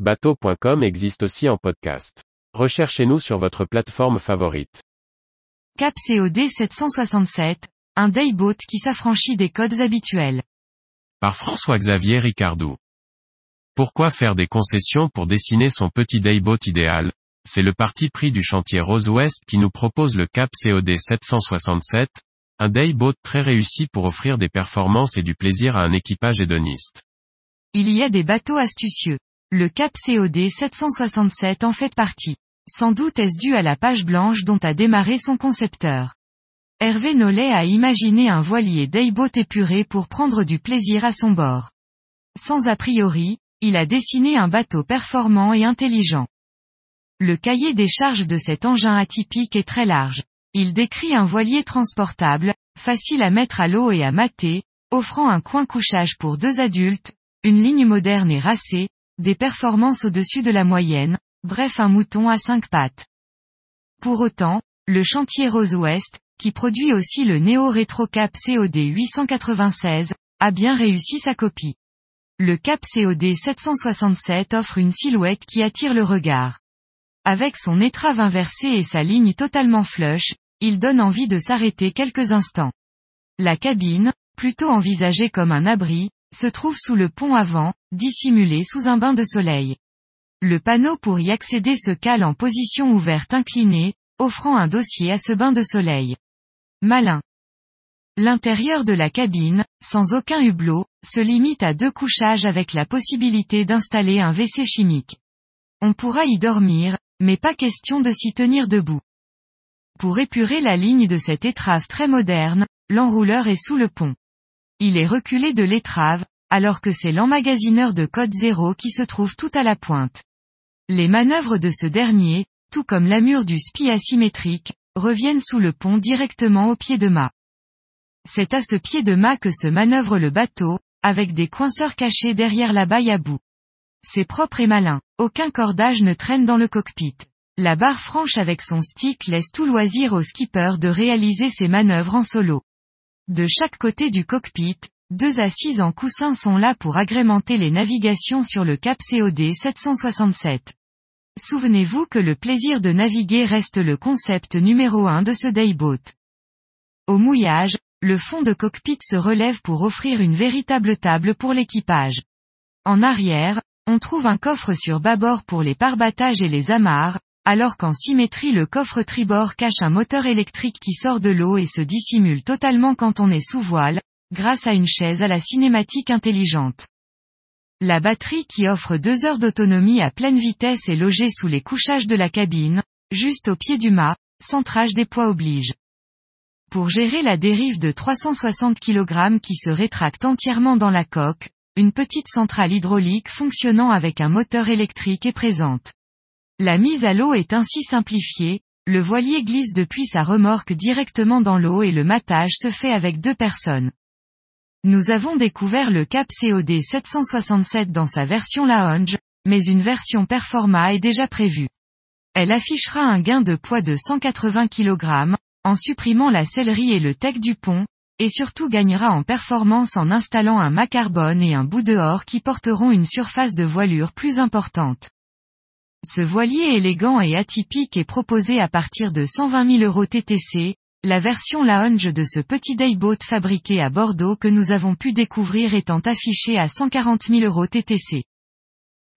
Bateau.com existe aussi en podcast. Recherchez-nous sur votre plateforme favorite. Cap COD 767, un dayboat qui s'affranchit des codes habituels. Par François-Xavier Ricardou. Pourquoi faire des concessions pour dessiner son petit dayboat idéal? C'est le parti pris du chantier Rose West qui nous propose le Cap COD 767, un dayboat très réussi pour offrir des performances et du plaisir à un équipage hédoniste. Il y a des bateaux astucieux. Le Cap COD 767 en fait partie. Sans doute est-ce dû à la page blanche dont a démarré son concepteur. Hervé Nollet a imaginé un voilier dayboat épuré pour prendre du plaisir à son bord. Sans a priori, il a dessiné un bateau performant et intelligent. Le cahier des charges de cet engin atypique est très large. Il décrit un voilier transportable, facile à mettre à l'eau et à mater, offrant un coin couchage pour deux adultes, une ligne moderne et racée, des performances au-dessus de la moyenne, bref un mouton à cinq pattes. Pour autant, le chantier Rose West, qui produit aussi le Neo Retro Cap COD 896, a bien réussi sa copie. Le Cap COD 767 offre une silhouette qui attire le regard. Avec son étrave inversée et sa ligne totalement flush, il donne envie de s'arrêter quelques instants. La cabine, plutôt envisagée comme un abri, se trouve sous le pont avant, dissimulé sous un bain de soleil. Le panneau pour y accéder se cale en position ouverte inclinée, offrant un dossier à ce bain de soleil. Malin. L'intérieur de la cabine, sans aucun hublot, se limite à deux couchages avec la possibilité d'installer un WC chimique. On pourra y dormir, mais pas question de s'y tenir debout. Pour épurer la ligne de cette étrave très moderne, l'enrouleur est sous le pont. Il est reculé de l'étrave, alors que c'est l'emmagasineur de code 0 qui se trouve tout à la pointe. Les manœuvres de ce dernier, tout comme l'amure du spi asymétrique, reviennent sous le pont directement au pied de mât. C'est à ce pied de mât que se manœuvre le bateau, avec des coinceurs cachés derrière la baille à bout. C'est propre et malin, aucun cordage ne traîne dans le cockpit. La barre franche avec son stick laisse tout loisir au skipper de réaliser ses manœuvres en solo. De chaque côté du cockpit, deux assises en coussin sont là pour agrémenter les navigations sur le Cap COD 767. Souvenez-vous que le plaisir de naviguer reste le concept numéro un de ce dayboat. Au mouillage, le fond de cockpit se relève pour offrir une véritable table pour l'équipage. En arrière, on trouve un coffre sur bâbord pour les parbattages et les amarres, alors qu'en symétrie le coffre tribord cache un moteur électrique qui sort de l'eau et se dissimule totalement quand on est sous voile, grâce à une chaise à la cinématique intelligente. La batterie qui offre deux heures d'autonomie à pleine vitesse est logée sous les couchages de la cabine, juste au pied du mât, centrage des poids oblige. Pour gérer la dérive de 360 kg qui se rétracte entièrement dans la coque, une petite centrale hydraulique fonctionnant avec un moteur électrique est présente. La mise à l'eau est ainsi simplifiée, le voilier glisse depuis sa remorque directement dans l'eau et le matage se fait avec deux personnes. Nous avons découvert le Cap COD 767 dans sa version lounge, mais une version Performa est déjà prévue. Elle affichera un gain de poids de 180 kg, en supprimant la sellerie et le tech du pont, et surtout gagnera en performance en installant un mât carbone et un bout dehors qui porteront une surface de voilure plus importante. Ce voilier élégant et atypique est proposé à partir de 120 000 euros TTC, la version lounge de ce petit dayboat fabriqué à Bordeaux que nous avons pu découvrir étant affichée à 140 000 euros TTC.